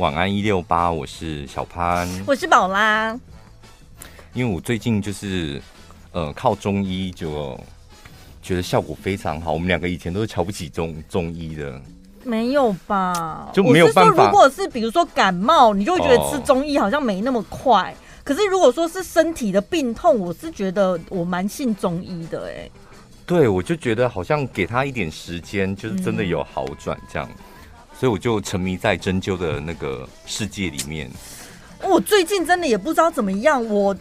晚安一六八，我是小潘，我是宝拉。因为我最近就是呃靠中医就觉得效果非常好。我们两个以前都是瞧不起中中医的，没有吧？就没有办法。如果是比如说感冒，你就会觉得吃中医好像没那么快。哦、可是如果说是身体的病痛，我是觉得我蛮信中医的、欸。哎，对，我就觉得好像给他一点时间，就是真的有好转这样。嗯所以我就沉迷在针灸的那个世界里面。我最近真的也不知道怎么样，我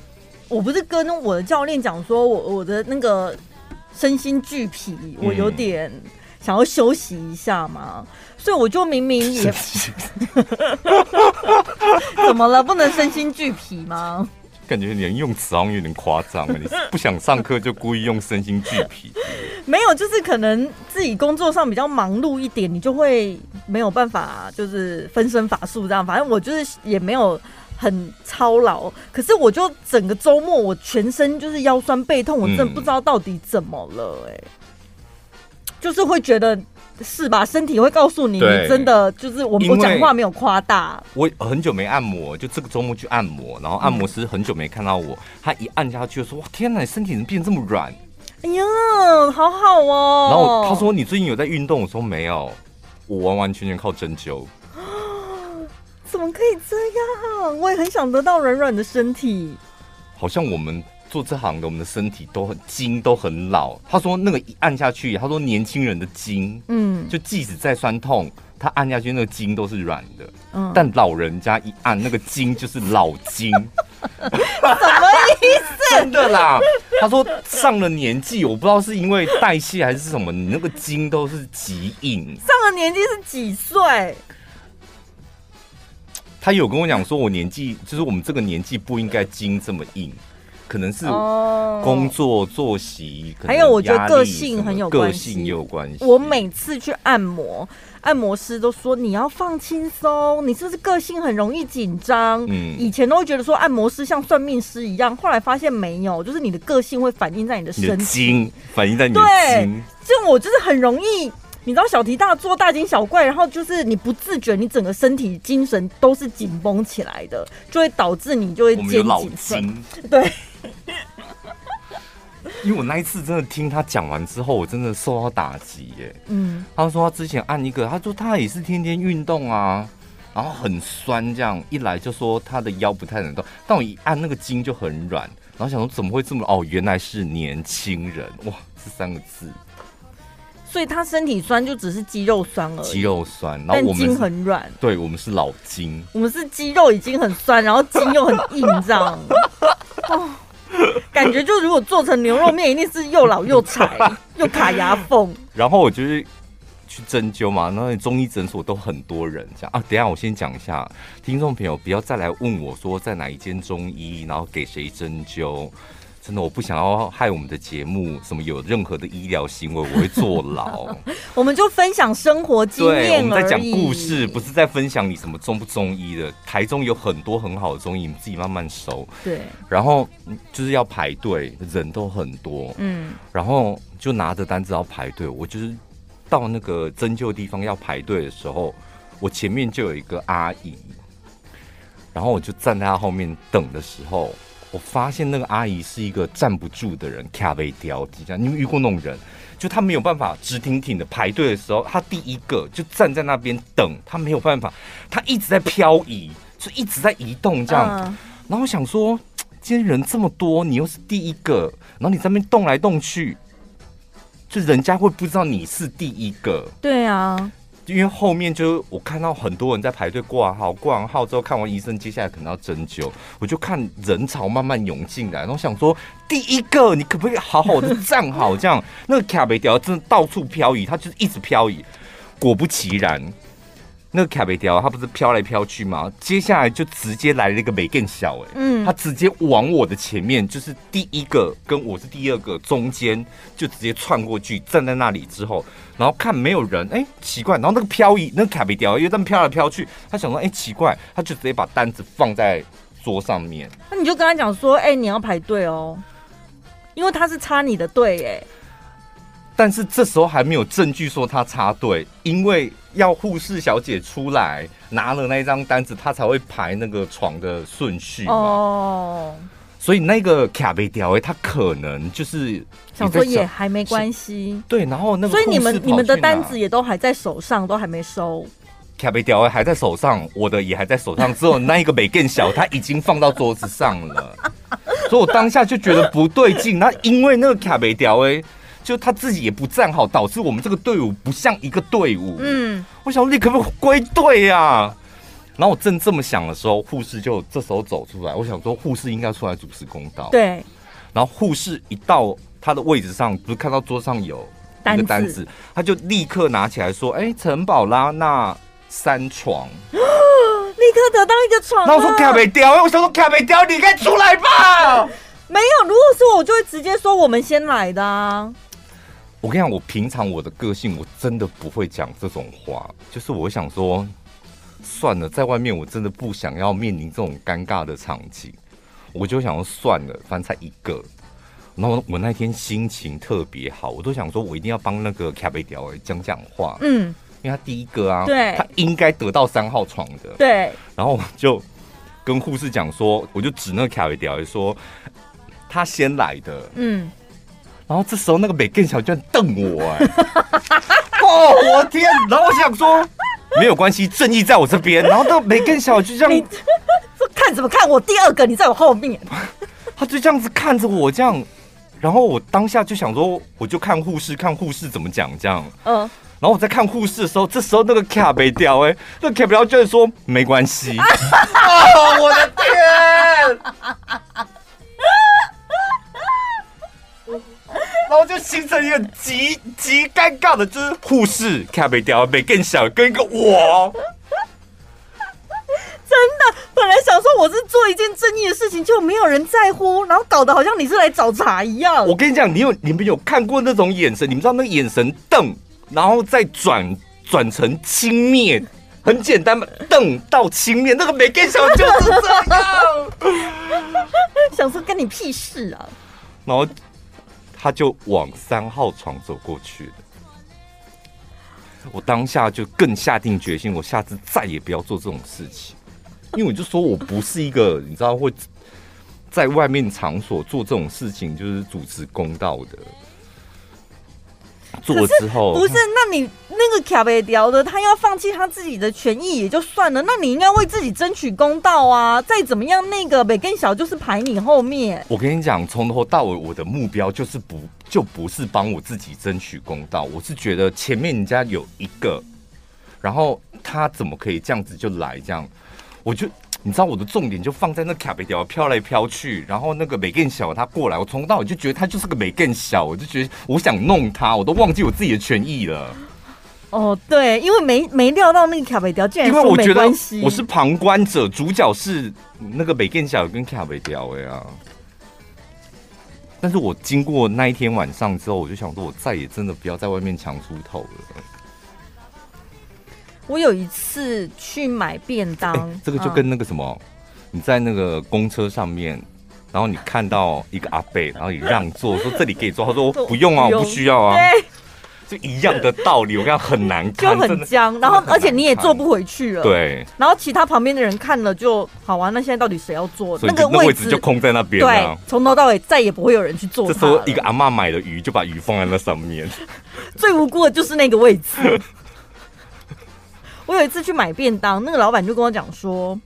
我不是跟我的教练讲说，我我的那个身心俱疲，我有点想要休息一下嘛。所以我就明明也 怎么了？不能身心俱疲吗？感觉你的用词好像有点夸张，你不想上课就故意用身心俱疲？没有，就是可能自己工作上比较忙碌一点，你就会没有办法，就是分身乏术这样。反正我就是也没有很操劳，可是我就整个周末我全身就是腰酸背痛，我真的不知道到底怎么了哎、欸，嗯、就是会觉得。是吧？身体会告诉你，你真的就是我，我讲话没有夸大。我很久没按摩，就这个周末去按摩，然后按摩师很久没看到我，他一按下去就说：“哇，天哪，你身体怎么变这么软？”哎呀，好好哦。然后他说：“你最近有在运动？”我说：“没有，我完完全全靠针灸。”怎么可以这样？我也很想得到软软的身体。好像我们。做这行的，我们的身体都很筋都很老。他说那个一按下去，他说年轻人的筋，嗯，就即使再酸痛，他按下去那个筋都是软的。嗯，但老人家一按那个筋就是老筋，什么意思？真的啦。他说上了年纪，我不知道是因为代谢还是什么，你那个筋都是极硬。上了年纪是几岁？他有跟我讲说，我年纪就是我们这个年纪不应该筋这么硬。可能是工作作息，还有我觉得个性很有关系，个性也有关系。我每次去按摩，按摩师都说你要放轻松，你是不是个性很容易紧张？嗯，以前都会觉得说按摩师像算命师一样，后来发现没有，就是你的个性会反映在你的身体，反映在你的筋。就我就是很容易，你知道小题大做、大惊小怪，然后就是你不自觉，你整个身体精神都是紧绷起来的，就会导致你就会肩颈酸。对。因为我那一次真的听他讲完之后，我真的受到打击耶。嗯，他说他之前按一个，他说他也是天天运动啊，然后很酸，这样一来就说他的腰不太能动，但我一按那个筋就很软，然后想说怎么会这么哦，原来是年轻人哇，这三个字。所以他身体酸就只是肌肉酸而已，肌肉酸，然后我们筋很软。对，我们是老筋，我们是肌肉已经很酸，然后筋又很硬，这样。哦，感觉就如果做成牛肉面，一定是又老又柴 又卡牙缝。然后我就是去针灸嘛，那中医诊所都很多人这样啊。等一下我先讲一下，听众朋友不要再来问我说在哪一间中医，然后给谁针灸。真的，我不想要害我们的节目，什么有任何的医疗行为，我会坐牢。我们就分享生活经验我们在讲故事，不是在分享你什么中不中医的。台中有很多很好的中医，你自己慢慢熟。对。然后就是要排队，人都很多。嗯。然后就拿着单子要排队。我就是到那个针灸地方要排队的时候，我前面就有一个阿姨，然后我就站在她后面等的时候。我发现那个阿姨是一个站不住的人，卡被吊这样。你们遇过那种人？就他没有办法直挺挺的排队的时候，他第一个就站在那边等，他没有办法，他一直在漂移，就一直在移动这样。然后我想说，今天人这么多，你又是第一个，然后你在那边动来动去，就人家会不知道你是第一个。对啊。因为后面就我看到很多人在排队挂号，挂完号之后看完医生，接下来可能要针灸，我就看人潮慢慢涌进来，然后想说，第一个你可不可以好好的站好？这样那个卡没掉真的到处漂移，它就是一直漂移，果不其然。那个卡贝雕，它不是飘来飘去吗？接下来就直接来了一个美更小哎，嗯，它直接往我的前面，就是第一个跟我是第二个中间，就直接窜过去，站在那里之后，然后看没有人，哎、欸，奇怪，然后那个漂移，那个卡贝雕又这么飘来飘去，他想说，哎、欸，奇怪，他就直接把单子放在桌上面，那你就跟他讲说，哎、欸，你要排队哦，因为他是插你的队，哎。但是这时候还没有证据说他插队，因为要护士小姐出来拿了那一张单子，他才会排那个床的顺序嘛。哦，所以那个卡贝条，哎，他可能就是想说也还没关系。对，然后那个，所以你们你们的单子也都还在手上，都还没收。卡贝条还在手上，我的也还在手上，只有那一个没更小，他已经放到桌子上了。所以我当下就觉得不对劲，那因为那个卡贝条，哎。就他自己也不站好，导致我们这个队伍不像一个队伍。嗯，我想说你可不可以归队呀？然后我正这么想的时候，护士就这时候走出来。我想说，护士应该出来主持公道。对。然后护士一到他的位置上，不是看到桌上有一个单子，他就立刻拿起来说：“哎，陈宝拉那三床，立刻得到一个床。”那我说卡没掉，我想说卡没掉，你该出来吧。没有，如果是我，就会直接说我们先来的啊。我跟你讲，我平常我的个性，我真的不会讲这种话。就是我想说，算了，在外面我真的不想要面临这种尴尬的场景，我就想说算了，反正才一个。然后我那天心情特别好，我都想说我一定要帮那个卡贝条讲讲话。嗯，因为他第一个啊，对，他应该得到三号床的。对。然后我就跟护士讲说，我就指那个卡贝条说，他先来的。嗯。然后这时候那个美更小居然瞪我哎！哦，我天！然后我想说没有关系，正义在我这边。然后那个美更小就这样，说 看什么看？我第二个，你在我后面。他就这样子看着我这样，然后我当下就想说，我就看护士，看护士怎么讲这样。嗯。然后我在看护士的时候，这时候那个卡没掉哎，那个卡不掉就是说没关系。哦，我的天！然后就形成一个极极尴尬的，就是护士卡贝雕没更小，跟一个我，真的本来想说我是做一件正义的事情，就没有人在乎，然后搞得好像你是来找茬一样。我跟你讲，你有你们有看过那种眼神？你们知道那个眼神瞪，然后再转转成轻蔑，很简单嘛，瞪到轻蔑，那个没更小就是这样。想说跟你屁事啊，然后。他就往三号床走过去了，我当下就更下定决心，我下次再也不要做这种事情，因为我就说我不是一个你知道会在外面场所做这种事情，就是主持公道的。做了之后不是？那你那个卡贝雕的，他要放弃他自己的权益也就算了，那你应该为自己争取公道啊！再怎么样，那个北更小就是排你后面。我跟你讲，从头到尾，我的目标就是不就不是帮我自己争取公道，我是觉得前面人家有一个，然后他怎么可以这样子就来这样，我就。你知道我的重点就放在那卡贝条飘来飘去，然后那个美更小他过来，我从头到尾就觉得他就是个美更小，我就觉得我想弄他，我都忘记我自己的权益了。哦，对，因为没没料到那个卡贝雕竟然。因为我觉得我是旁观者，主角是那个美更小跟卡贝条呀。但是我经过那一天晚上之后，我就想说，我再也真的不要在外面强出头了。我有一次去买便当，欸，这个就跟那个什么，嗯、你在那个公车上面，然后你看到一个阿贝，然后你让座，说这里可以坐，他说 不用啊，我不需要啊，就一样的道理，我看很难看，就很僵，然后而且你也坐不回去了，对，然后其他旁边的人看了就好啊，那现在到底谁要坐？那个位置就空在那边，对，从头到尾再也不会有人去坐。这时候一个阿妈买的鱼就把鱼放在那上面，最无辜的就是那个位置。我有一次去买便当，那个老板就跟我讲说，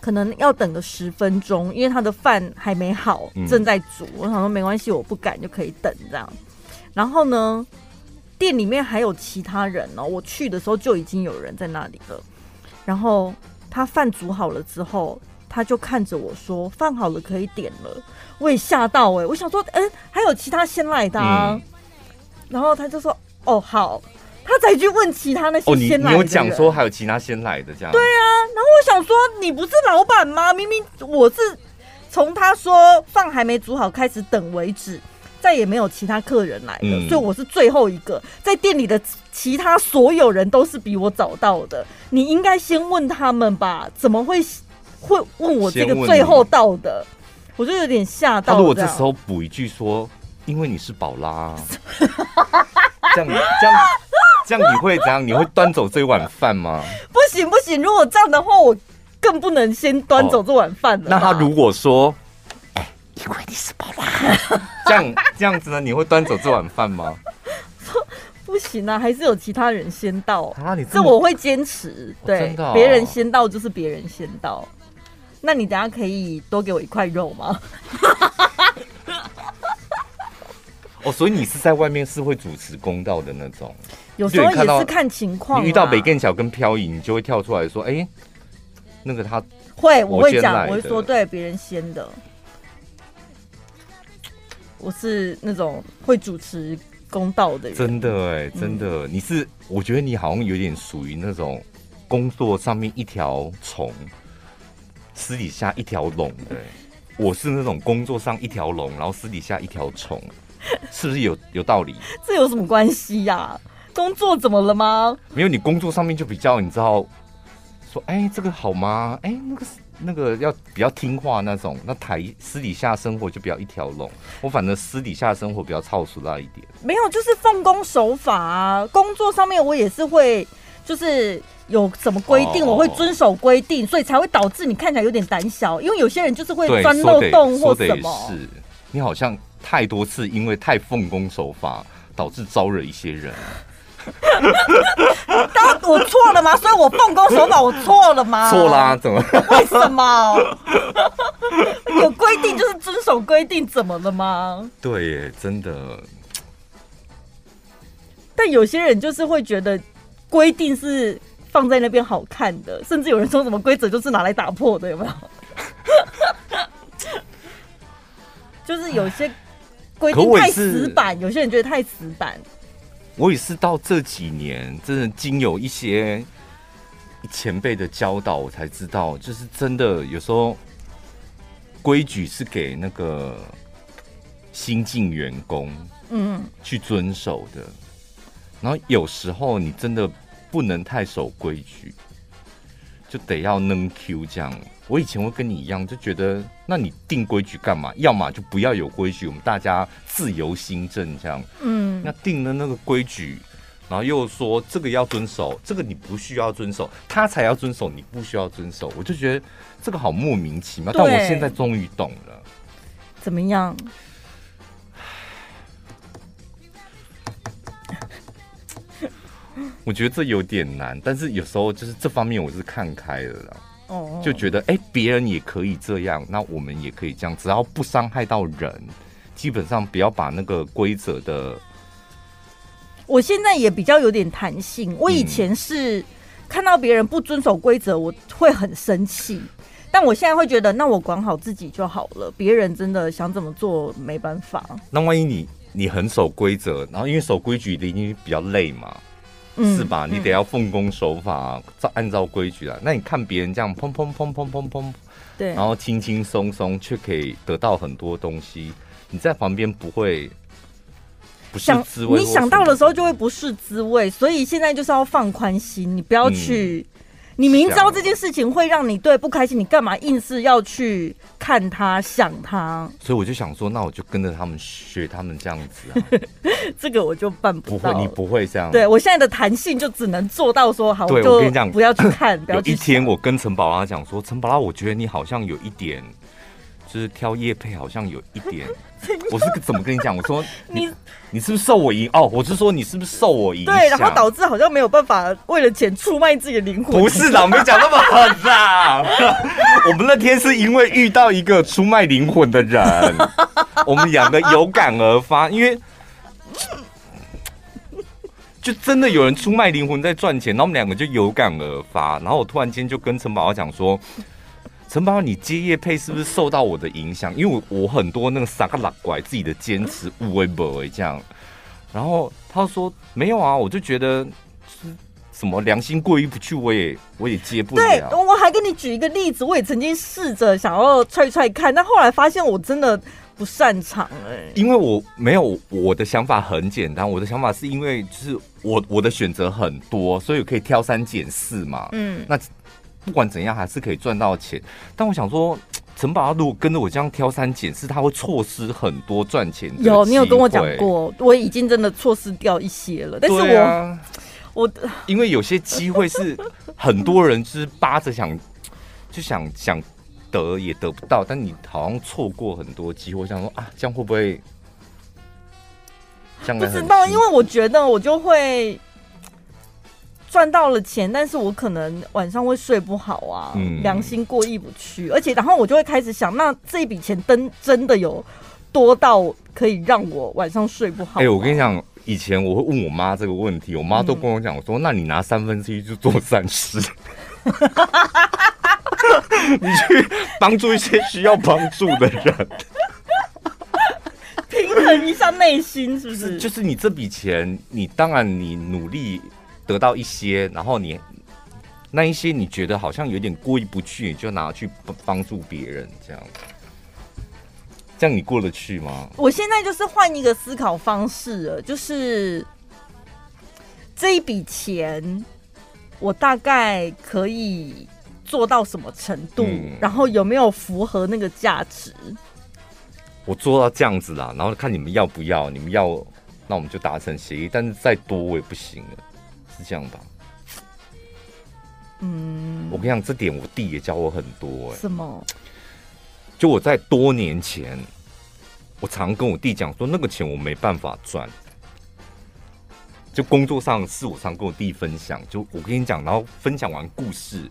可能要等个十分钟，因为他的饭还没好，正在煮。嗯、我想说没关系，我不赶就可以等这样。然后呢，店里面还有其他人哦，我去的时候就已经有人在那里了。然后他饭煮好了之后，他就看着我说：“饭好了，可以点了。”我也吓到哎、欸，我想说，哎、欸，还有其他先来的啊。嗯、然后他就说：“哦，好。”他才去问其他那些先来的。哦，你你有讲说还有其他先来的这样？对啊，然后我想说，你不是老板吗？明明我是从他说饭还没煮好开始等为止，再也没有其他客人来了，嗯、所以我是最后一个。在店里的其他所有人都是比我早到的，你应该先问他们吧？怎么会会问我这个最后到的？我就有点吓到。他如果这时候补一句说。因为你是宝拉，这样这样这样你会怎样？你会端走这碗饭吗？不行不行，如果这样的话，我更不能先端走这碗饭了。那他如果说，哎，因为你是宝拉，这样这样子呢？你会端走这碗饭吗？不行啊，还是有其他人先到啊！你这我会坚持，对，别、人先到就是别人先到。那你等下可以多给我一块肉吗？哦，所以你是在外面是会主持公道的那种，有时候也是看情况。你遇到北更小跟漂移，你就会跳出来说：“哎、欸，那个他会，我会讲，我会说对别人先的。我是那种会主持公道的人，真的哎、欸，真的，嗯、你是我觉得你好像有点属于那种工作上面一条虫，私底下一条龙的。我是那种工作上一条龙，然后私底下一条虫。是不是有有道理？这有什么关系呀、啊？工作怎么了吗？没有，你工作上面就比较，你知道，说哎、欸，这个好吗？哎、欸，那个那个要比较听话那种。那台私底下生活就比较一条龙。我反正私底下生活比较操俗那一点。没有，就是奉公守法啊。工作上面我也是会，就是有什么规定，我会遵守规定，所以才会导致你看起来有点胆小。因为有些人就是会钻漏洞或什么。是，你好像。太多次因为太奉公守法，导致招惹一些人。当我错了吗？所以我奉公守法，我错了吗？错啦，怎么？为什么？有规定就是遵守规定，怎么了吗？对耶，真的。但有些人就是会觉得规定是放在那边好看的，甚至有人说什么规则就是拿来打破的，有没有？就是有些。规定太死板，有些人觉得太死板。我也是到这几年，真的经有一些前辈的教导，我才知道，就是真的有时候规矩是给那个新进员工嗯。去遵守的，然后有时候你真的不能太守规矩，就得要能 Q 这样。我以前会跟你一样，就觉得那你定规矩干嘛？要么就不要有规矩，我们大家自由心证这样。嗯，那定了那个规矩，然后又说这个要遵守，这个你不需要遵守，他才要遵守，你不需要遵守。我就觉得这个好莫名其妙。但我现在终于懂了。怎么样？我觉得这有点难，但是有时候就是这方面我是看开了啦。就觉得哎，别人也可以这样，那我们也可以这样，只要不伤害到人，基本上不要把那个规则的。我现在也比较有点弹性。我以前是看到别人不遵守规则，我会很生气，但我现在会觉得，那我管好自己就好了。别人真的想怎么做，没办法。那万一你你很守规则，然后因为守规矩的已经比较累嘛。是吧？你得要奉公守法，照按照规矩啊。那你看别人这样砰砰砰砰砰砰，对，然后轻轻松松却可以得到很多东西，你在旁边不会不是滋味？你想到的时候就会不是滋味，所以现在就是要放宽心，你不要去。嗯你明知道这件事情会让你对不开心，你干嘛硬是要去看他、想他？所以我就想说，那我就跟着他们学他们这样子啊。这个我就办不到。不会，你不会这样。对，我现在的弹性就只能做到说好。对，我跟你讲，不要去看。不要去。有一天我跟陈宝拉讲说，陈宝拉，我觉得你好像有一点，就是挑叶配好像有一点。我是怎么跟你讲？我说 你你是不是受我影哦？我是说你是不是受我影？对，然后导致好像没有办法为了钱出卖自己的灵魂。不是的，我没讲那么狠呐。我们那天是因为遇到一个出卖灵魂的人，我们两个有感而发，因为就真的有人出卖灵魂在赚钱，然后我们两个就有感而发，然后我突然间就跟陈宝宝讲说。陈宝，你接业配是不是受到我的影响？因为我我很多那个傻个老怪自己的坚持无为不为这样，然后他说没有啊，我就觉得是什么良心过意不去，我也我也接不了。对，我还跟你举一个例子，我也曾经试着想要踹踹看，但后来发现我真的不擅长哎、欸。因为我没有我的想法很简单，我的想法是因为就是我我的选择很多，所以可以挑三拣四嘛。嗯，那。不管怎样，还是可以赚到钱。但我想说，陈宝拉如果跟着我这样挑三拣四，他会错失很多赚钱。有，你有跟我讲过，我已经真的错失掉一些了。但是我，啊、我 因为有些机会是很多人就是扒着想，就想想得也得不到，但你好像错过很多机会，想说啊，这样会不会？不知道，因为我觉得我就会。赚到了钱，但是我可能晚上会睡不好啊，嗯、良心过意不去，而且然后我就会开始想，那这一笔钱真真的有多到可以让我晚上睡不好？哎、欸，我跟你讲，以前我会问我妈这个问题，我妈都跟我讲说，嗯、那你拿三分之一就做善事，你去帮助一些需要帮助的人，平衡一下内心，是不是？就是你这笔钱，你当然你努力。得到一些，然后你那一些你觉得好像有点过意不去，你就拿去帮助别人，这样，这样你过得去吗？我现在就是换一个思考方式了，就是这一笔钱，我大概可以做到什么程度，嗯、然后有没有符合那个价值？我做到这样子啦，然后看你们要不要，你们要，那我们就达成协议，但是再多我也不行了。是这样吧？嗯，我跟你讲，这点我弟也教我很多、欸。哎，什么？就我在多年前，我常跟我弟讲说，那个钱我没办法赚。就工作上是我常跟我弟分享，就我跟你讲，然后分享完故事，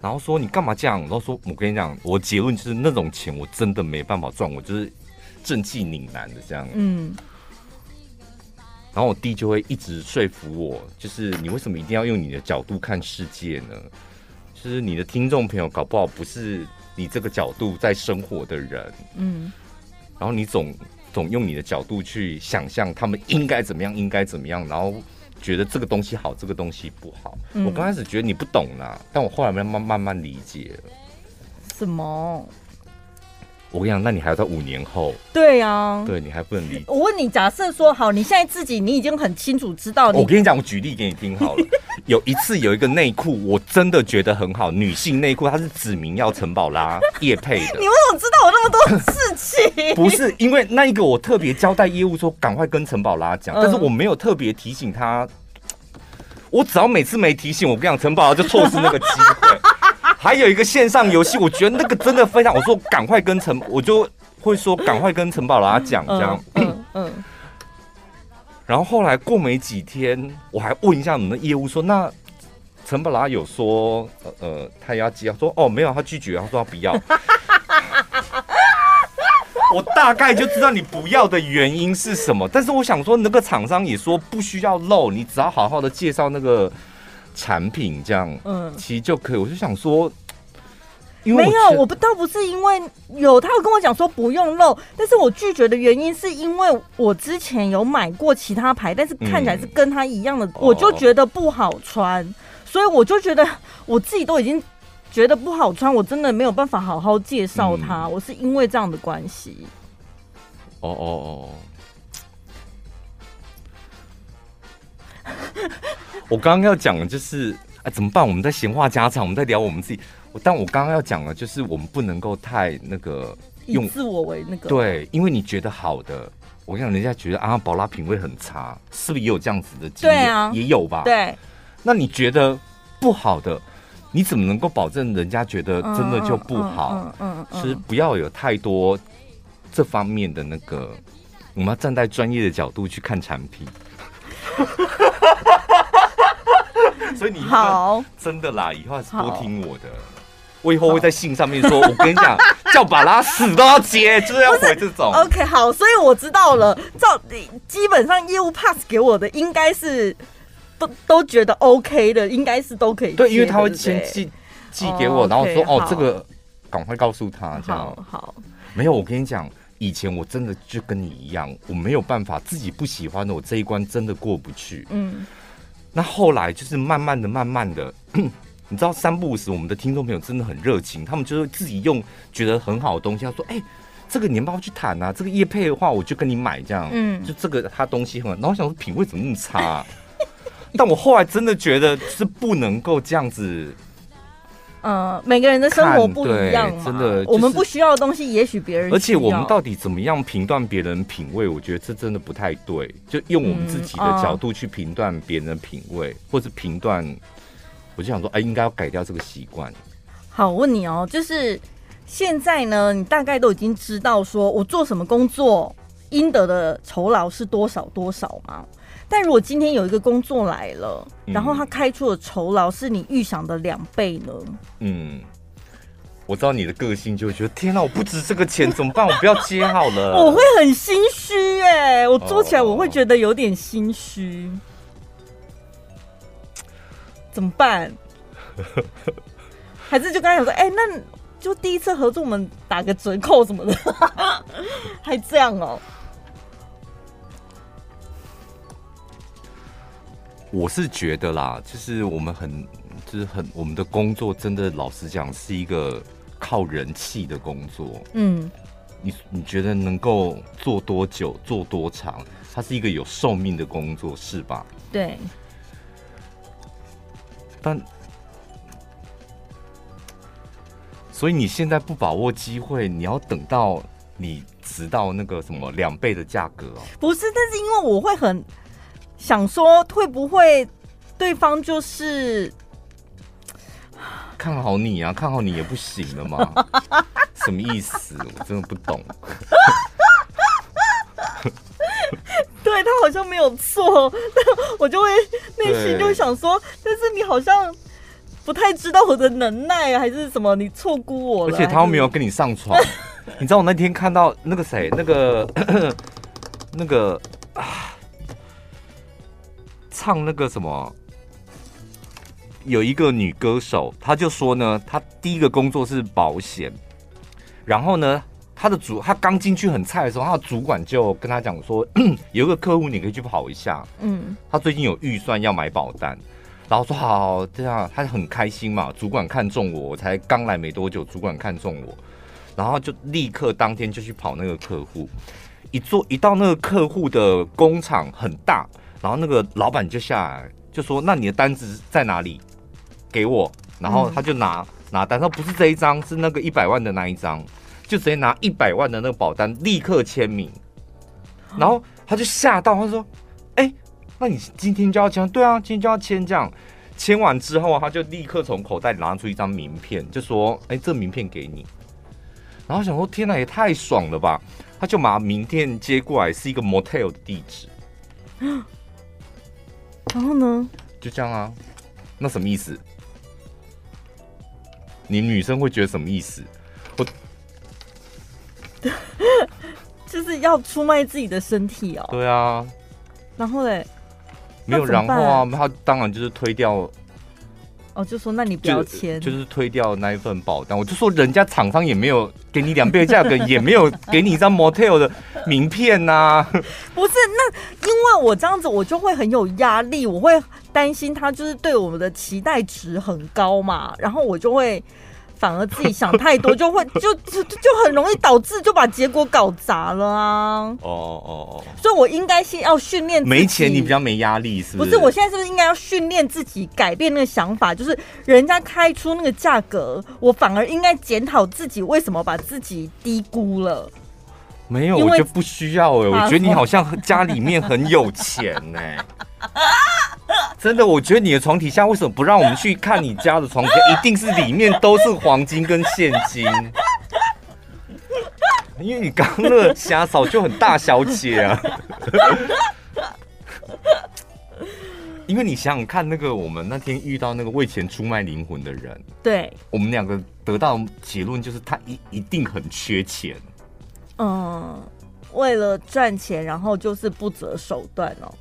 然后说你干嘛这样？然后说我跟你讲，我结论就是那种钱我真的没办法赚，我就是正气凛然的这样。嗯。然后我弟就会一直说服我，就是你为什么一定要用你的角度看世界呢？就是你的听众朋友搞不好不是你这个角度在生活的人，嗯。然后你总总用你的角度去想象他们应该怎么样，应该怎么样，然后觉得这个东西好，这个东西不好。嗯。我刚开始觉得你不懂啦，但我后来慢慢慢慢理解了。什么？我跟你讲，那你还要在五年后？对呀、啊，对你还不能理解。我问你，假设说好，你现在自己你已经很清楚知道。我跟你讲，我举例给你听好了。有一次有一个内裤，我真的觉得很好，女性内裤，它是指名要陈宝拉叶配的。你为什么知道我那么多事情？不是因为那一个，我特别交代业务说赶快跟陈宝拉讲，但是我没有特别提醒他。我只要每次没提醒，我跟你讲，陈宝拉就错失那个机会。还有一个线上游戏，我觉得那个真的非常。我说赶快跟陈，我就会说赶快跟陈宝拉讲这样。嗯嗯。然后后来过没几天，我还问一下我们的业务说：“那陈宝拉有说呃呃，他要接？”他说：“哦，没有，他拒绝，他说他不要。”我大概就知道你不要的原因是什么，但是我想说，那个厂商也说不需要漏，你只要好好的介绍那个。产品这样，嗯，其实就可以。我就想说，没有，我不倒不是因为有，他有跟我讲说不用漏，但是我拒绝的原因是因为我之前有买过其他牌，但是看起来是跟他一样的，嗯、我就觉得不好穿，哦、所以我就觉得我自己都已经觉得不好穿，我真的没有办法好好介绍它。嗯、我是因为这样的关系。哦哦哦。我刚刚要讲的就是，哎，怎么办？我们在闲话家常，我们在聊我们自己。但我刚刚要讲的就是，我们不能够太那个用自我为那个。对，因为你觉得好的，我想人家觉得啊，宝拉品味很差，是不是也有这样子的经验？对啊，也有吧。对。那你觉得不好的，你怎么能够保证人家觉得真的就不好？嗯嗯，其实，不要有太多这方面的那个，我们要站在专业的角度去看产品。所以你好，真的啦，以后还是多听我的。我以后会在信上面说，我跟你讲，叫把拉死都要接，就是要回这种。OK，好，所以我知道了。照基本上业务 pass 给我的，应该是都都觉得 OK 的，应该是都可以。对，因为他会先寄寄给我，然后说哦，这个赶快告诉他，这样好。没有，我跟你讲，以前我真的就跟你一样，我没有办法自己不喜欢的，我这一关真的过不去。嗯。那后来就是慢慢的、慢慢的，你知道三不五时，我们的听众朋友真的很热情，他们就是自己用觉得很好的东西，他说：“哎、欸，这个你要不要去谈啊？这个叶配的话，我就跟你买这样。”嗯，就这个他东西很好，然后我想说品味怎么那么差、啊？但我后来真的觉得是不能够这样子，嗯，每个人的生活不一样嘛，真的，我们不需要的东西，也许别人。而且我们到底怎么样评断别人品味？我觉得这真的不太对。就用我们自己的角度去评断别人的品味，嗯、或者评断，我就想说，哎，应该要改掉这个习惯。好，我问你哦，就是现在呢，你大概都已经知道说我做什么工作应得的酬劳是多少多少吗？但如果今天有一个工作来了，然后他开出的酬劳是你预想的两倍呢？嗯，我知道你的个性，就会觉得天哪，我不值这个钱，怎么办？我不要接好了。我会很心虚哎，我做起来我会觉得有点心虚，哦、怎么办？还是就刚才想说，哎、欸，那就第一次合作，我们打个折扣什么的，还这样哦。我是觉得啦，就是我们很，就是很，我们的工作真的，老实讲，是一个靠人气的工作。嗯，你你觉得能够做多久，做多长？它是一个有寿命的工作，是吧？对。但，所以你现在不把握机会，你要等到你值到那个什么两倍的价格哦？不是，但是因为我会很。想说会不会对方就是看好你啊？看好你也不行了吗？什么意思？我真的不懂。对他好像没有错，但我就会内心就想说，但是你好像不太知道我的能耐啊，还是什么？你错估我了。而且他又没有跟你上床。你知道我那天看到那个谁，那个 那个啊。唱那个什么，有一个女歌手，她就说呢，她第一个工作是保险，然后呢，她的主，她刚进去很菜的时候，她的主管就跟她讲说，有一个客户你可以去跑一下，嗯，她最近有预算要买保单，然后说好，好，这样，她很开心嘛，主管看中我，我才刚来没多久，主管看中我，然后就立刻当天就去跑那个客户，一做一到那个客户的工厂很大。然后那个老板就下来就说：“那你的单子在哪里？给我。”然后他就拿、嗯、拿单，说：“不是这一张，是那个一百万的那一张。”就直接拿一百万的那个保单，立刻签名。然后他就吓到，他说：“哎，那你今天就要签？对啊，今天就要签。这样签完之后，他就立刻从口袋里拿出一张名片，就说：‘哎，这名片给你。’然后想说：‘天哪，也太爽了吧！’他就把名片接过来，是一个 motel 的地址。” 然后呢？就这样啊，那什么意思？你女生会觉得什么意思？我 就是要出卖自己的身体哦。对啊。然后嘞？没有然后啊，他当然就是推掉。哦，就说那你不要签，就，是推掉那一份保单。我就说人家厂商也没有给你两倍的价格，也没有给你一张 motel 的名片呐、啊。不是，那因为我这样子，我就会很有压力，我会担心他就是对我们的期待值很高嘛，然后我就会。反而自己想太多，就会 就就就很容易导致就把结果搞砸了啊！哦哦哦！所以我应该先要训练。没钱你比较没压力是不是？不是，我现在是不是应该要训练自己改变那个想法？就是人家开出那个价格，我反而应该检讨自己为什么把自己低估了。没有，我觉得不需要哎、欸，我觉得你好像家里面很有钱哎、欸。真的，我觉得你的床底下为什么不让我们去看你家的床底下？一定是里面都是黄金跟现金，因为你刚那瞎嫂就很大小姐啊。因为你想想看，那个我们那天遇到那个为钱出卖灵魂的人，对，我们两个得到结论就是他一一定很缺钱。嗯，为了赚钱，然后就是不择手段哦。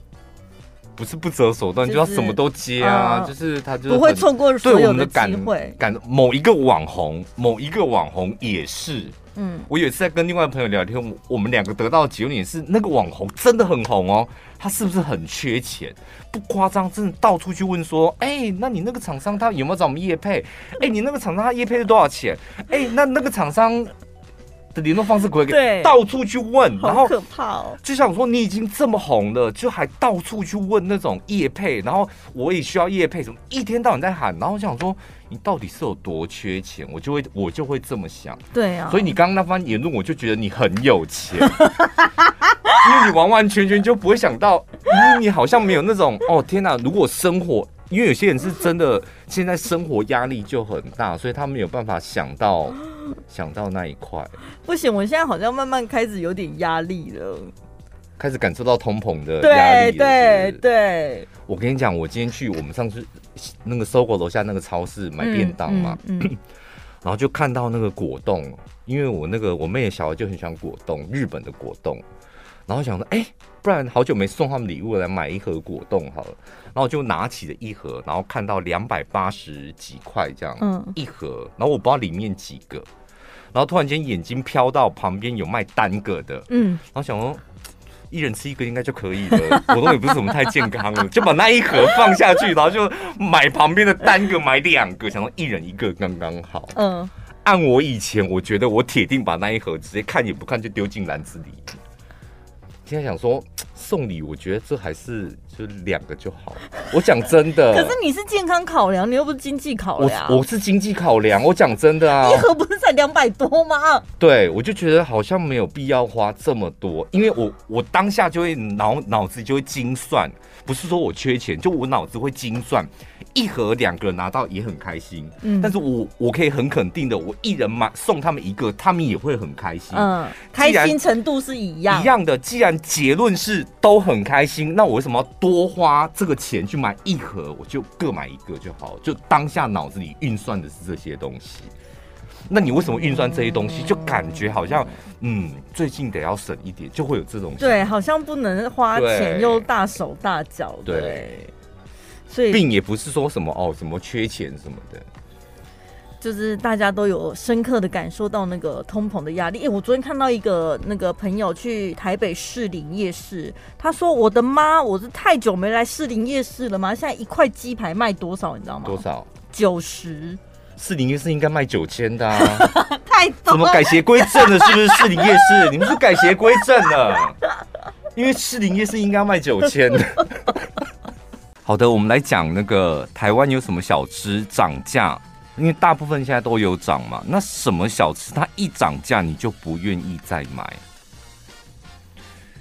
不是不择手段，就是、就要什么都接啊！呃、就是他就是不会错过所有的机会。感某一个网红，某一个网红也是。嗯，我有一次在跟另外朋友聊天，我们两个得到的结论也是，那个网红真的很红哦。他是不是很缺钱？不夸张，真的到处去问说，哎、欸，那你那个厂商他有没有找我们业配？哎、欸，你那个厂商他业配是多少钱？哎、欸，那那个厂商的联络方式可以对，到处去问，然后可怕哦。就想说你已经这么红了，就还到处去问那种叶配，然后我也需要叶配，什么一天到晚在喊，然后我想说你到底是有多缺钱，我就会我就会这么想。对啊，所以你刚刚那番言论，我就觉得你很有钱，因为你完完全全就不会想到，你好像没有那种哦天哪，如果生活。因为有些人是真的，现在生活压力就很大，所以他没有办法想到想到那一块。不行，我现在好像慢慢开始有点压力了，开始感受到通膨的压力。对对对，我跟你讲，我今天去我们上次那个 SOGO 楼下那个超市买便当嘛，嗯嗯嗯、然后就看到那个果冻，因为我那个我妹的小孩就很喜欢果冻，日本的果冻。然后想说，哎、欸，不然好久没送他们礼物了，来买一盒果冻好了。然后我就拿起了一盒，然后看到两百八十几块这样，嗯，一盒。然后我不知道里面几个，然后突然间眼睛飘到旁边有卖单个的，嗯，然后想说一人吃一个应该就可以了。果冻也不是什么太健康了，就把那一盒放下去，然后就买旁边的单个买两个，想说一人一个刚刚好。嗯，按我以前，我觉得我铁定把那一盒直接看也不看就丢进篮子里。现在想说 送礼，我觉得这还是就两个就好。我讲真的，可是你是健康考量，你又不是经济考量。我我是经济考量，我讲真的啊，一盒不是才两百多吗？对，我就觉得好像没有必要花这么多，因为我我当下就会脑脑子就会精算，不是说我缺钱，就我脑子会精算。一盒两个人拿到也很开心，嗯，但是我我可以很肯定的，我一人买送他们一个，他们也会很开心，嗯，开心程度是一样一样的。既然结论是都很开心，那我为什么要多花这个钱去买一盒？我就各买一个就好，就当下脑子里运算的是这些东西。那你为什么运算这些东西？就感觉好像嗯，最近得要省一点，就会有这种对，好像不能花钱又大手大脚，对。所以并也不是说什么哦，什么缺钱什么的，就是大家都有深刻的感受到那个通膨的压力。哎、欸，我昨天看到一个那个朋友去台北士林夜市，他说：“我的妈，我是太久没来士林夜市了吗？现在一块鸡排卖多少？你知道吗？多少？九十。士林夜市应该卖九千的，啊，太多。怎么改邪归正了？是不是士林夜市？你们是改邪归正了？因为士林夜市应该卖九千的。”好的，我们来讲那个台湾有什么小吃涨价？因为大部分现在都有涨嘛。那什么小吃它一涨价你就不愿意再买？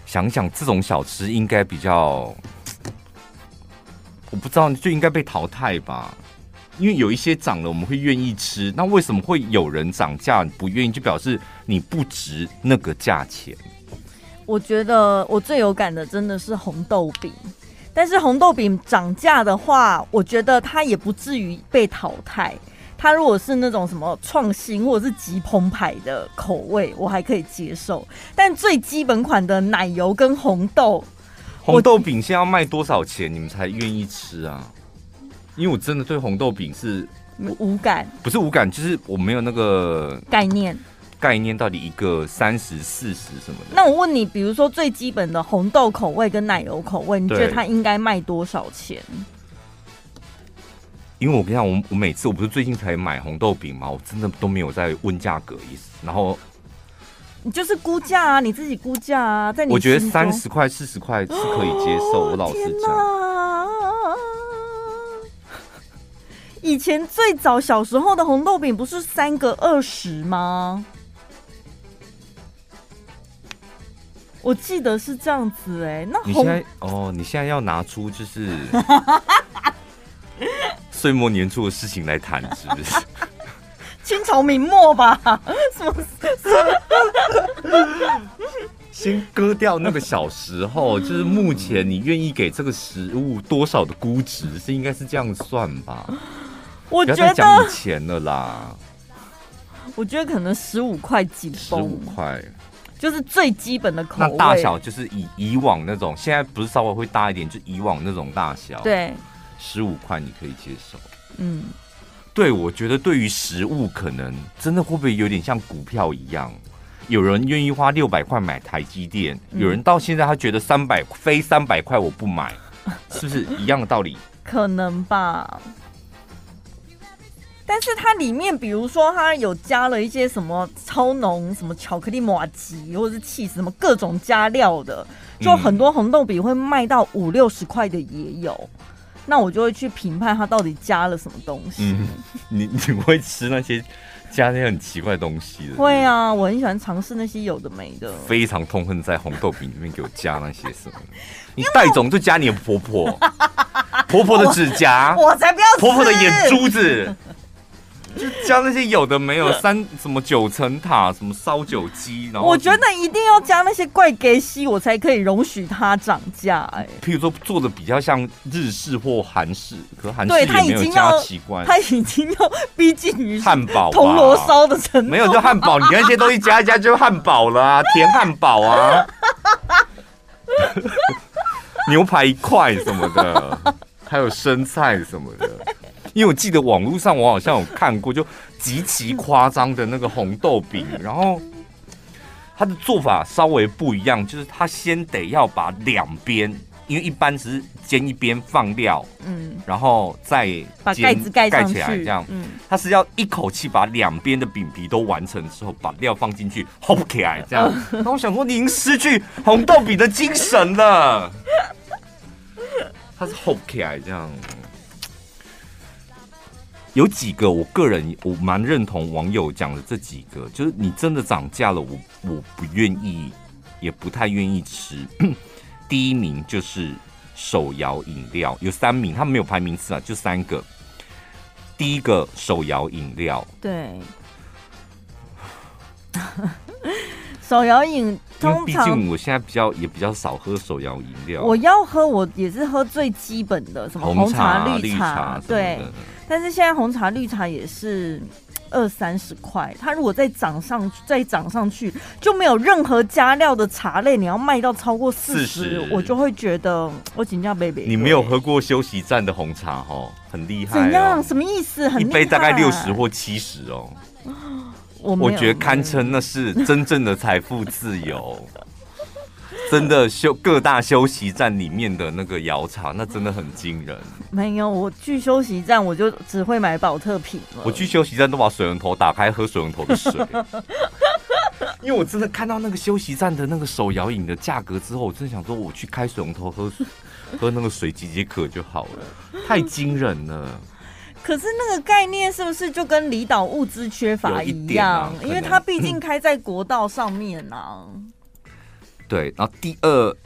想想这种小吃应该比较，我不知道就应该被淘汰吧。因为有一些涨了我们会愿意吃，那为什么会有人涨价不愿意？就表示你不值那个价钱。我觉得我最有感的真的是红豆饼。但是红豆饼涨价的话，我觉得它也不至于被淘汰。它如果是那种什么创新或者是极澎湃的口味，我还可以接受。但最基本款的奶油跟红豆，红豆饼现在要卖多少钱，你们才愿意吃啊？因为我真的对红豆饼是无感，不是无感，就是我没有那个概念。概念到底一个三十四十什么的？那我问你，比如说最基本的红豆口味跟奶油口味，你觉得它应该卖多少钱？因为我跟你讲，我我每次我不是最近才买红豆饼嘛，我真的都没有在问价格意思。然后你就是估价啊，你自己估价啊，在你我觉得三十块四十块是可以接受。我老实讲，以前最早小时候的红豆饼不是三个二十吗？我记得是这样子哎、欸，那你现在哦，你现在要拿出就是岁末年初的事情来谈，是不是？清朝明末吧？什么？先割掉那个小时候，就是目前你愿意给这个食物多少的估值，是应该是这样算吧？我觉得讲以前了啦，我觉得可能十五块几，十五块。就是最基本的口味，那大小就是以以往那种，现在不是稍微会大一点，就以往那种大小。对，十五块你可以接受。嗯，对，我觉得对于食物，可能真的会不会有点像股票一样，有人愿意花六百块买台积电，嗯，有人到现在他觉得三百非三百块我不买，是不是一样的道理？可能吧。但是它里面，比如说它有加了一些什么超浓什么巧克力玛吉，或者是起司什么各种加料的，就很多红豆饼会卖到五六十块的也有。那我就会去评判它到底加了什么东西。嗯，你你会吃那些加那些很奇怪的东西的？会啊，我很喜欢尝试那些有的没的。非常痛恨在红豆饼里面给我加那些什么。你带种就加你的婆婆，婆婆的指甲，我才不要。婆婆的眼珠子。就加那些有的没有三什么九层塔什么烧酒鸡，然后我觉得一定要加那些怪给西，我才可以容许它涨价。哎，譬如说做的比较像日式或韩式，可韩式也没有加奇怪，它已经要逼近于汉堡铜锣烧的程度。没有就汉堡，你那些东西加一加就汉堡了啊，甜汉堡啊，牛排一块什么的，还有生菜什么的。因为我记得网络上我好像有看过，就极其夸张的那个红豆饼，然后它的做法稍微不一样，就是它先得要把两边，因为一般只是煎一边放料，嗯，然后再把盖子盖盖起来这样，嗯，它是要一口气把两边的饼皮都完成之后，把料放进去烘起来这样。然后我想说，您失去红豆饼的精神了，它是 hold 起来这样。有几个，我个人我蛮认同网友讲的这几个，就是你真的涨价了，我我不愿意，也不太愿意吃。第一名就是手摇饮料，有三名，他们没有排名次啊，就三个。第一个手摇饮料，对，手摇饮。毕竟我现在比较也比较少喝手摇饮料，我要喝我也是喝最基本的，什么红茶、绿茶，对。但是现在红茶、绿茶也是二三十块，它如果再涨上再涨上去，就没有任何加料的茶类，你要卖到超过四十，我就会觉得我请教 baby。你没有喝过休息站的红茶哦，很厉害。怎样？什么意思？一杯大概六十或七十哦。我我觉得堪称那是真正的财富自由，真的休各大休息站里面的那个窑茶，那真的很惊人。没有，我去休息站我就只会买保特瓶了。我去休息站都把水龙头打开喝水龙头的水，因为我真的看到那个休息站的那个手摇饮的价格之后，我真的想说我去开水龙头喝 喝那个水解解渴就好了，太惊人了。可是那个概念是不是就跟离岛物资缺乏一样？一啊、因为它毕竟开在国道上面啊。对，然后第二、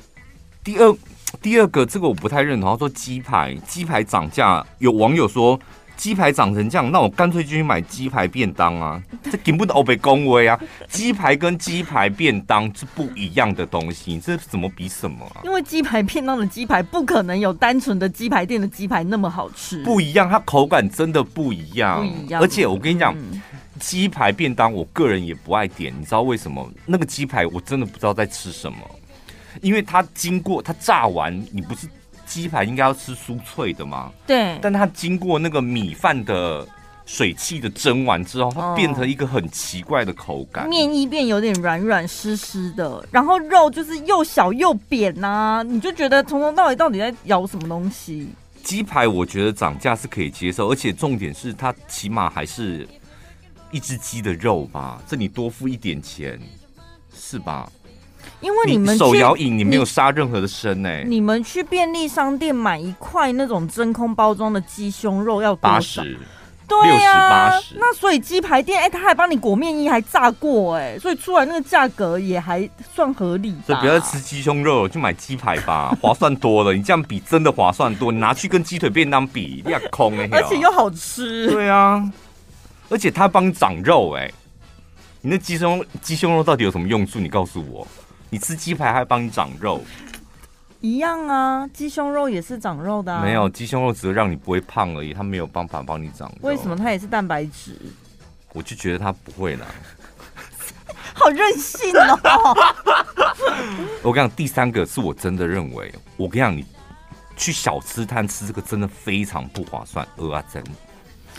第二、第二个，这个我不太认同。他说鸡排，鸡排涨价，有网友说。鸡排涨成这样，那我干脆就去买鸡排便当啊！这根本都被恭维啊！鸡排跟鸡排便当是不一样的东西，这怎么比什么啊？因为鸡排便当的鸡排不可能有单纯的鸡排店的鸡排那么好吃，不一样，它口感真的不一样。不一样。而且我跟你讲，鸡、嗯、排便当我个人也不爱点，你知道为什么？那个鸡排我真的不知道在吃什么，因为它经过它炸完，你不是。鸡排应该要吃酥脆的吗？对。但它经过那个米饭的水汽的蒸完之后，它变成一个很奇怪的口感，哦、面衣变有点软软湿湿的，然后肉就是又小又扁呐、啊，你就觉得从头到尾到底在咬什么东西？鸡排我觉得涨价是可以接受，而且重点是它起码还是一只鸡的肉吧，这你多付一点钱是吧？因为你们手摇饮，你没有杀任何的生哎、欸。你们去便利商店买一块那种真空包装的鸡胸肉要多少？对呀，那所以鸡排店哎、欸，他还帮你裹面衣，还炸过哎、欸，所以出来那个价格也还算合理。所以不要吃鸡胸肉，就买鸡排吧，划算多了。你这样比真的划算多，你拿去跟鸡腿便当比，你要空哎、欸，而且又好吃。对啊，而且它帮你长肉哎、欸，你那鸡胸鸡胸肉到底有什么用处？你告诉我。你吃鸡排还帮你长肉，一样啊，鸡胸肉也是长肉的啊。没有，鸡胸肉只是让你不会胖而已，它没有办法帮你长肉。为什么它也是蛋白质？我就觉得它不会啦。好任性哦！我跟你讲，第三个是我真的认为，我跟你讲，你去小吃摊吃这个真的非常不划算。蚵仔煎，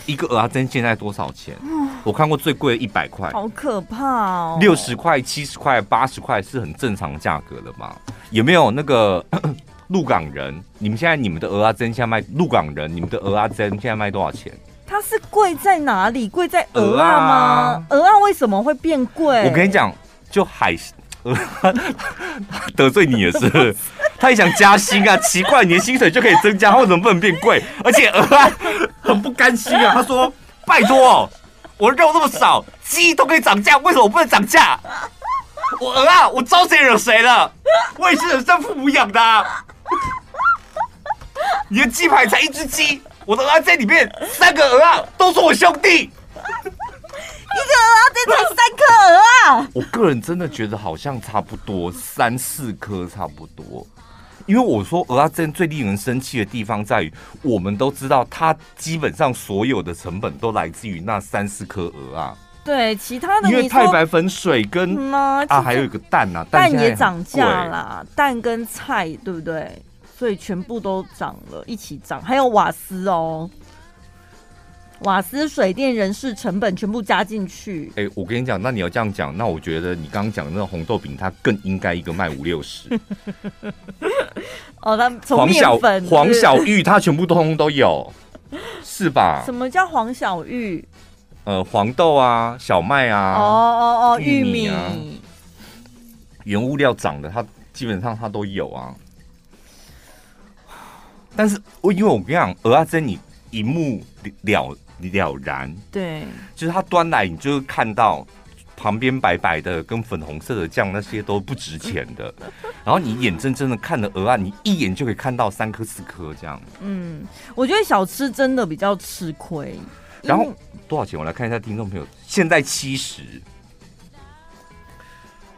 一个蚵仔煎现在多少钱？我看过最贵的一百块，好可怕哦！六十块、七十块、八十块是很正常价格的嘛？有没有那个 鹿港人？你们现在你们的蚵仔煎现在卖鹿港人？你们的蚵仔煎现在卖多少钱？它是贵在哪里？贵在鹅啊吗？蚵仔、啊、为什么会变贵？我跟你讲，就海鹅 得罪你也是，他也想加薪啊！奇怪，你的薪水就可以增加，他为什么不能变贵？而且鹅啊很不甘心啊！他说：“拜托，我肉那么少，鸡都可以涨价，为什么我不能涨价？我鹅啊，我招谁惹谁了？我也是人生父母养的、啊。你的鸡排才一只鸡。”我的鹅啊在里面三个鹅啊都是我兄弟，一个蚵仔煎才三颗鹅啊。我个人真的觉得好像差不多三四颗差不多，因为我说蚵仔煎最令人生气的地方在于，我们都知道它基本上所有的成本都来自于那三四颗鹅啊。对，其他的因为太白粉、水跟、嗯、啊，啊还有一个蛋啊，蛋也涨价啦，蛋跟菜对不对？所以全部都涨了，一起涨，还有瓦斯哦，瓦斯、水电、人事成本全部加进去。哎、欸，我跟你讲，那你要这样讲，那我觉得你刚刚讲的那个红豆饼，它更应该一个卖五六十。哦，它从面粉、黄小玉，它全部通通都有，是吧？什么叫黄小玉？呃，黄豆啊，小麦啊，哦哦哦，玉米啊，原物料涨的，它基本上它都有啊。但是我因为我跟你讲，蚵仔煎你一目了了然，对，就是它端来，你就看到旁边白白的跟粉红色的酱那些都不值钱的，然后你眼睁睁的看着鹅啊，你一眼就可以看到三颗四颗这样。嗯，我觉得小吃真的比较吃亏。然后多少钱？我来看一下听众朋友，现在七十。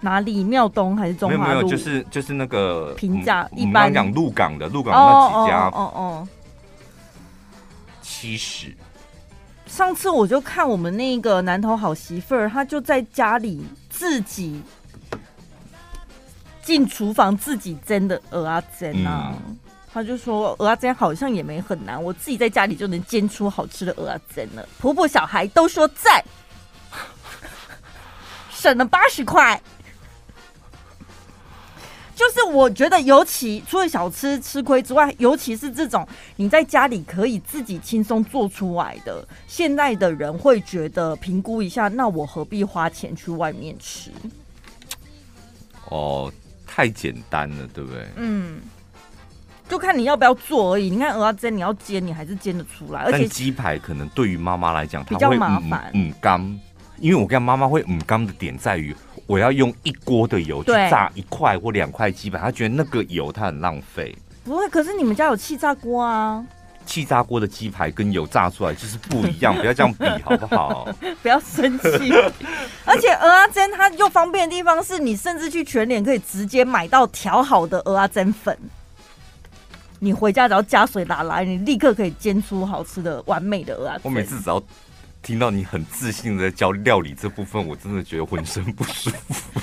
哪里？庙东还是中华路？没有没有，就是就是那个平价一般。我们讲鹿港的鹿港那几家，哦哦，哦，七十。上次我就看我们那个南投好媳妇儿，她就在家里自己进厨房自己蒸的鹅啊煎啊，她、嗯、就说鹅啊煎好像也没很难，我自己在家里就能煎出好吃的鹅啊煎了。婆婆小孩都说在，省了八十块。就是我觉得，尤其除了小吃吃亏之外，尤其是这种你在家里可以自己轻松做出来的，现在的人会觉得评估一下，那我何必花钱去外面吃？哦，太简单了，对不对？嗯，就看你要不要做而已。你看蚵仔煎，你要煎，你还是煎得出来。而且鸡排可能对于妈妈来讲，比较麻烦。嗯，刚，因为我跟妈妈会嗯刚的点在于。我要用一锅的油去炸一块或两块鸡排，他觉得那个油他很浪费。不会，可是你们家有气炸锅啊？气炸锅的鸡排跟油炸出来就是不一样，不要这样比好不好？不要生气。而且蚵仔煎它又方便的地方是你甚至去全联可以直接买到调好的蚵仔煎粉，你回家只要加水打来，你立刻可以煎出好吃的完美的蚵仔煎。我每次只要。听到你很自信的教料理这部分，我真的觉得浑身不舒服。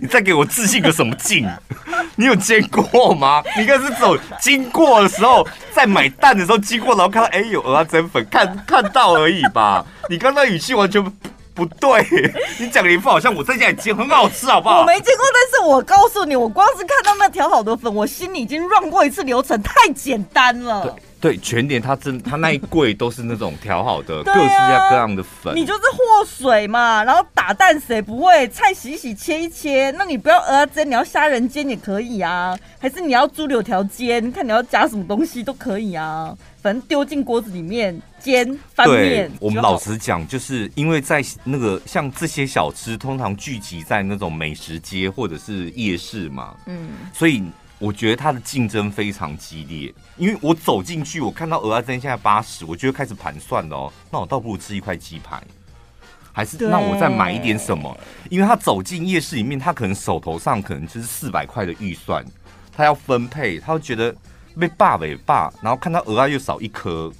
你再给我自信个什么劲？你有见过吗？你应该是走经过的时候，在买蛋的时候经过，然后看到哎、欸、有鹅仔煎粉，看看到而已吧。你刚刚语气完全不，不对，你讲的一副好像我在家里煎很好吃，好不好？我没见过，但是我告诉你，我光是看到那调好的粉，我心里已经 run 过一次流程，太简单了。对，全联它真，它那一柜都是那种调好的，各式各样的粉。你就是和水嘛，然后打蛋谁不会？菜洗洗切一切，那你不要蚵仔煎，你要虾仁煎也可以啊，还是你要猪柳条煎？看你要加什么东西都可以啊，反正丢进锅子里面煎翻面。我们老实讲，就是因为在那个像这些小吃，通常聚集在那种美食街或者是夜市嘛，嗯，所以。我觉得它的竞争非常激烈，因为我走进去，我看到蚵仔煎现在八十，我就会开始盘算了哦。那我倒不如吃一块鸡排，还是那我再买一点什么？因为他走进夜市里面，他可能手头上可能就是四百块的预算，他要分配，他会觉得被霸尾霸，然后看到蚵仔又少一颗，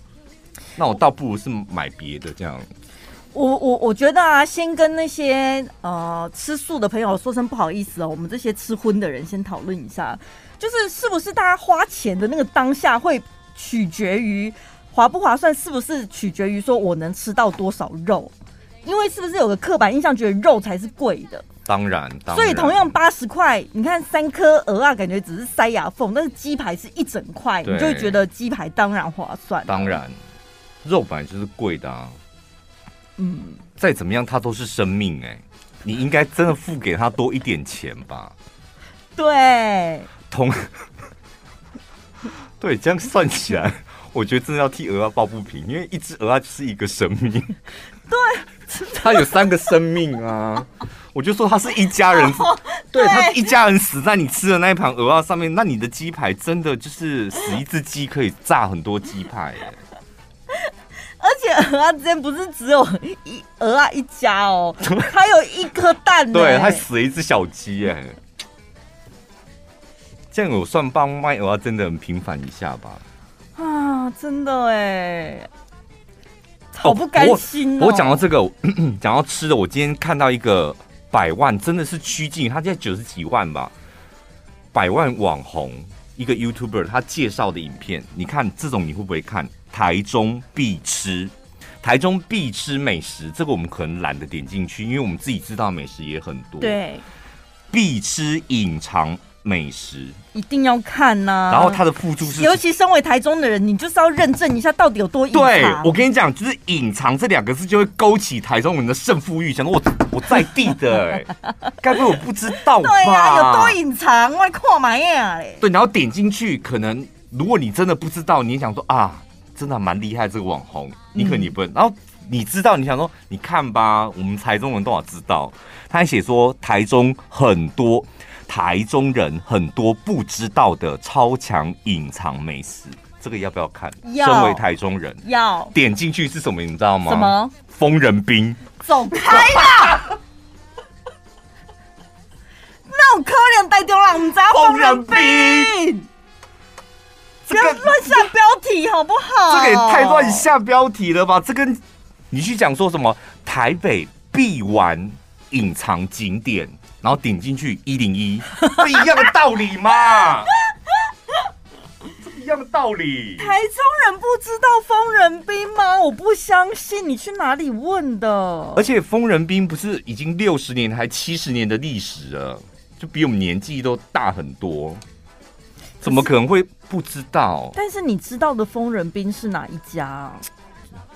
那我倒不如是买别的这样。我我我觉得啊，先跟那些呃吃素的朋友说声不好意思哦，我们这些吃荤的人先讨论一下。就是是不是大家花钱的那个当下会取决于划不划算，是不是取决于说我能吃到多少肉？因为是不是有个刻板印象，觉得肉才是贵的？当然，当然。所以同样八十块，你看三颗鹅啊，感觉只是塞牙缝，但是鸡排是一整块，你就会觉得鸡排当然划算。当然。肉本来就是贵的啊。嗯，再怎么样，它都是生命哎、欸，你应该真的付给他多一点钱吧？对，同 对，这样算起来，我觉得真的要替鹅啊抱不平，因为一只鹅啊就是一个生命。对，它有三个生命啊！我就说它是一家人，哦、对，他一家人死在你吃的那一盘鹅啊上面，那你的鸡排真的就是死一只鸡可以炸很多鸡排哎。而且鹅啊之间不是只有一鹅啊一家哦，还有一颗蛋，对，还死了一只小鸡哎。这样我算帮卖我要真的很平反一下吧？啊，真的哎，好不甘心哦。我讲到这个，讲到吃的，我今天看到一个百万，真的是趋近，他现在九十几万吧，百万网红一个 YouTuber，他介绍的影片，你看这种你会不会看？台中必吃，台中必吃美食，这个我们可能懒得点进去，因为我们自己知道美食也很多。对，必吃隐藏美食一定要看呐、啊。然后它的附注是，尤其身为台中的人，你就是要认证一下到底有多隐藏。对，我跟你讲，就是隐藏这两个字就会勾起台中人的胜负欲，想说 我我在地的、欸，该不会我不知道吧？对啊，有多隐藏，我看嘛呀嘞。对，然后点进去，可能如果你真的不知道，你想说啊。真的蛮厉害，这个网红，你可能你不，然后你知道，你想说，你看吧，我们台中人多少知道？他还写说，台中很多台中人很多不知道的超强隐藏美食，这个要不要看？要。身为台中人，要。点进去是什么？你知道吗？什么？疯人兵。走开啦！那我可怜台中人，你知疯人兵。不要乱下标题好不好？这个也太乱下标题了吧！这跟你去讲说什么台北必玩隐藏景点，然后顶进去一零一，不一样的道理嘛？一样的道理。台中人不知道疯人兵吗？我不相信，你去哪里问的？而且疯人兵不是已经六十年还七十年的历史了，就比我们年纪都大很多。怎么可能会不知道？但是你知道的疯人兵是哪一家啊？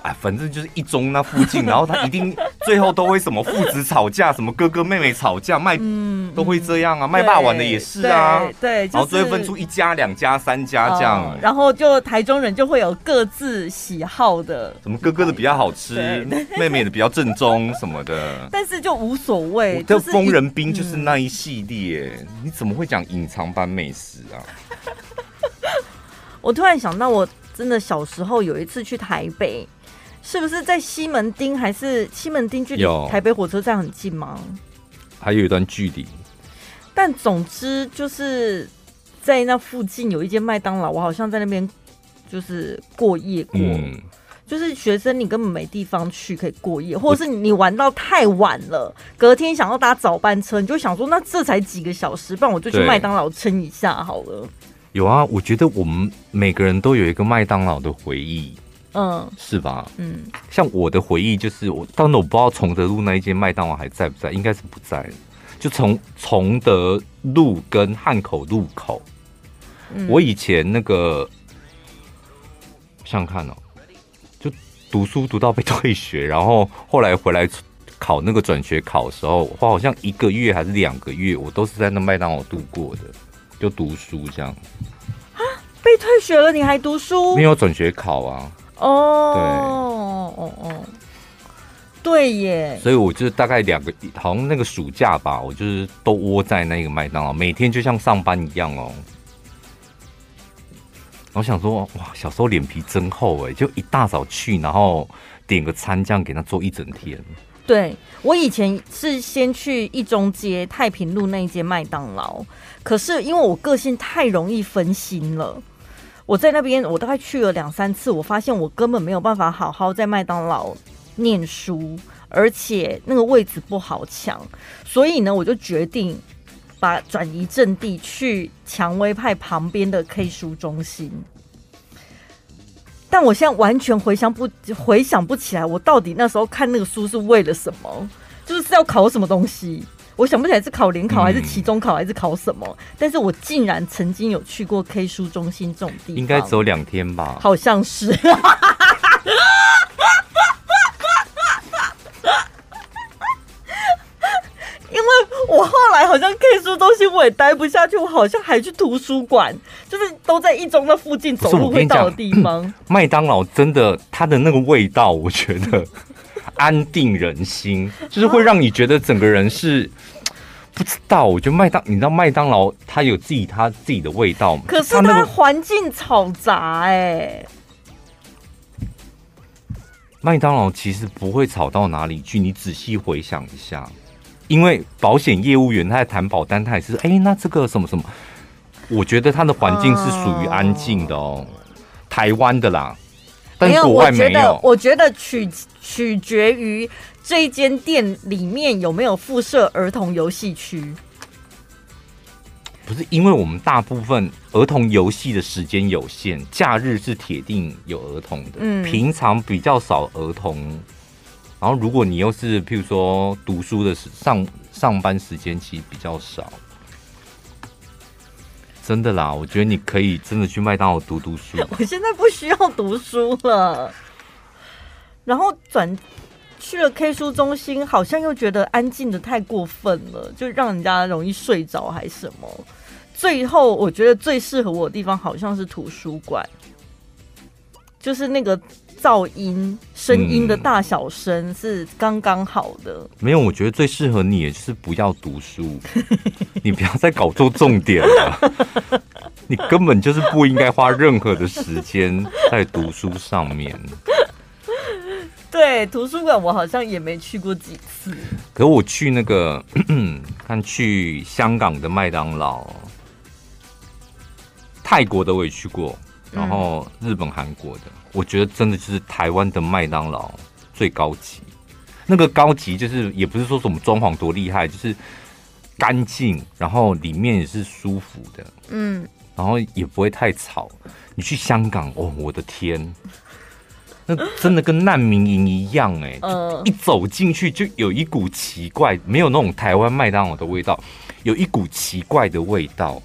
哎，反正就是一中那附近，然后他一定最后都会什么父子吵架，什么哥哥妹妹吵架，卖嗯都会这样啊，卖霸王的也是啊，对，对就是、然后最后分出一家、两家、三家这样、嗯，然后就台中人就会有各自喜好的，什么哥哥的比较好吃，妹妹的比较正宗什么的，但是就无所谓。这疯人兵就是那一系列，嗯、你怎么会讲隐藏版美食啊？我突然想到，我真的小时候有一次去台北，是不是在西门町？还是西门町距离台北火车站很近吗？还有一段距离。但总之就是在那附近有一间麦当劳，我好像在那边就是过夜过。嗯、就是学生你根本没地方去可以过夜，或者是你玩到太晚了，隔天想要搭早班车，你就想说那这才几个小时，不然我就去麦当劳撑一下好了。有啊，我觉得我们每个人都有一个麦当劳的回忆，嗯，是吧？嗯，像我的回忆就是，我当时我不知道崇德路那一间麦当劳还在不在，应该是不在。就从崇德路跟汉口路口，嗯、我以前那个想想看哦，就读书读到被退学，然后后来回来考那个转学考的时候，我好像一个月还是两个月，我都是在那麦当劳度过的。就读书这样啊？被退学了你还读书？没有转学考啊？哦，对，哦哦哦，对耶。所以我就大概两个，好像那个暑假吧，我就是都窝在那个麦当劳，每天就像上班一样哦。我想说，哇，小时候脸皮真厚哎，就一大早去，然后点个餐，这样给他做一整天。对，我以前是先去一中街太平路那一间麦当劳，可是因为我个性太容易分心了，我在那边我大概去了两三次，我发现我根本没有办法好好在麦当劳念书，而且那个位置不好抢，所以呢，我就决定把转移阵地去蔷薇派旁边的 K 书中心。但我现在完全回想不回想不起来，我到底那时候看那个书是为了什么？就是要考什么东西？我想不起来是考联考还是期中考还是考什么？嗯、但是我竟然曾经有去过 K 书中心这种地方，应该只有两天吧？好像是。因为我后来好像 K 书中心我也待不下去，我好像还去图书馆，就是都在一中那附近走路会到的地方。麦当劳真的，它的那个味道，我觉得安定人心，就是会让你觉得整个人是不知道。我觉得麦当，你知道麦当劳它有自己它自己的味道吗？可是它环境嘈杂哎。麦当劳其实不会吵到哪里去，你仔细回想一下。因为保险业务员他在谈保单，他也是哎、欸，那这个什么什么，我觉得他的环境是属于安静的哦，台湾的啦，但国外没有。我觉得，我觉得取取决于这一间店里面有没有附设儿童游戏区。不是，因为我们大部分儿童游戏的时间有限，假日是铁定有儿童的，嗯，平常比较少儿童。然后，如果你又是譬如说读书的时上上班时间其实比较少，真的啦，我觉得你可以真的去麦当劳读读书。我现在不需要读书了，然后转去了 K 书中心，好像又觉得安静的太过分了，就让人家容易睡着还是什么。最后，我觉得最适合我的地方好像是图书馆，就是那个。噪音、声音的大小声是刚刚好的。嗯。没有，我觉得最适合你，就是不要读书，你不要再搞错重点了。你根本就是不应该花任何的时间在读书上面。对，图书馆我好像也没去过几次。可我去那个，看去香港的麦当劳，泰国的我也去过。然后日本、韩国的，我觉得真的就是台湾的麦当劳最高级。那个高级就是也不是说什么装潢多厉害，就是干净，然后里面也是舒服的，嗯，然后也不会太吵。你去香港哦，我的天，那真的跟难民营一样哎，一走进去就有一股奇怪，没有那种台湾麦当劳的味道，有一股奇怪的味道。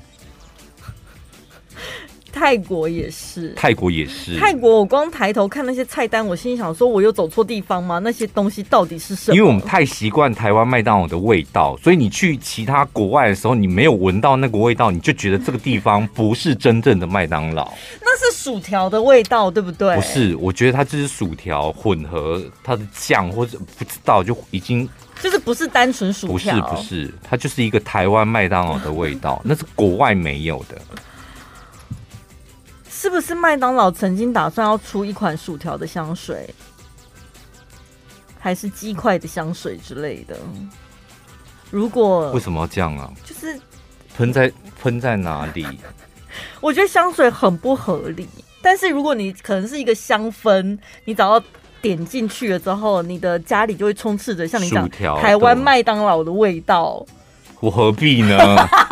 泰国也是，泰国也是。泰国，我光抬头看那些菜单，我心里想说，我有走错地方吗？那些东西到底是什么？因为我们太习惯台湾麦当劳的味道，所以你去其他国外的时候，你没有闻到那个味道，你就觉得这个地方不是真正的麦当劳。那是薯条的味道，对不对？不是，我觉得它就是薯条混合它的酱，或者不知道就已经就是不是单纯薯条，不是不是，它就是一个台湾麦当劳的味道，那是国外没有的。是不是麦当劳曾经打算要出一款薯条的香水，还是鸡块的香水之类的？如果为什么要这样啊？就是喷在喷在哪里？我觉得香水很不合理。但是如果你可能是一个香氛，你只要点进去了之后，你的家里就会充斥着像你讲台湾麦当劳的味道。我何必呢？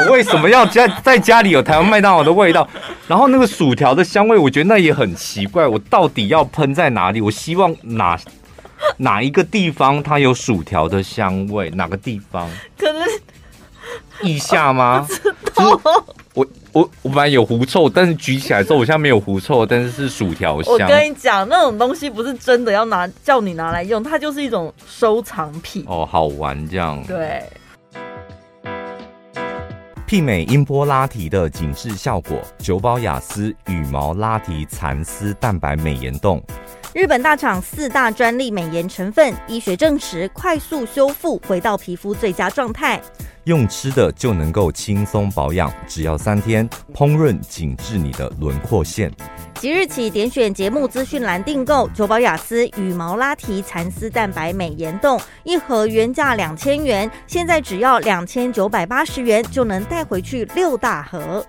我为什么要家在家里有台湾麦当劳的味道？然后那个薯条的香味，我觉得那也很奇怪。我到底要喷在哪里？我希望哪哪一个地方它有薯条的香味？哪个地方？可能腋下吗？我我我我本来有狐臭，但是举起来之后，我现在没有狐臭，但是是薯条香。我跟你讲，那种东西不是真的要拿叫你拿来用，它就是一种收藏品。哦，好玩这样。对。媲美音波拉提的紧致效果，久保雅思羽毛拉提蚕丝蛋白美颜冻。日本大厂四大专利美颜成分，医学证实快速修复，回到皮肤最佳状态。用吃的就能够轻松保养，只要三天，烹饪紧致你的轮廓线。即日起点选节目资讯栏订购九宝雅思羽毛拉提蚕丝蛋白美颜冻，一盒原价两千元，现在只要两千九百八十元就能带回去六大盒。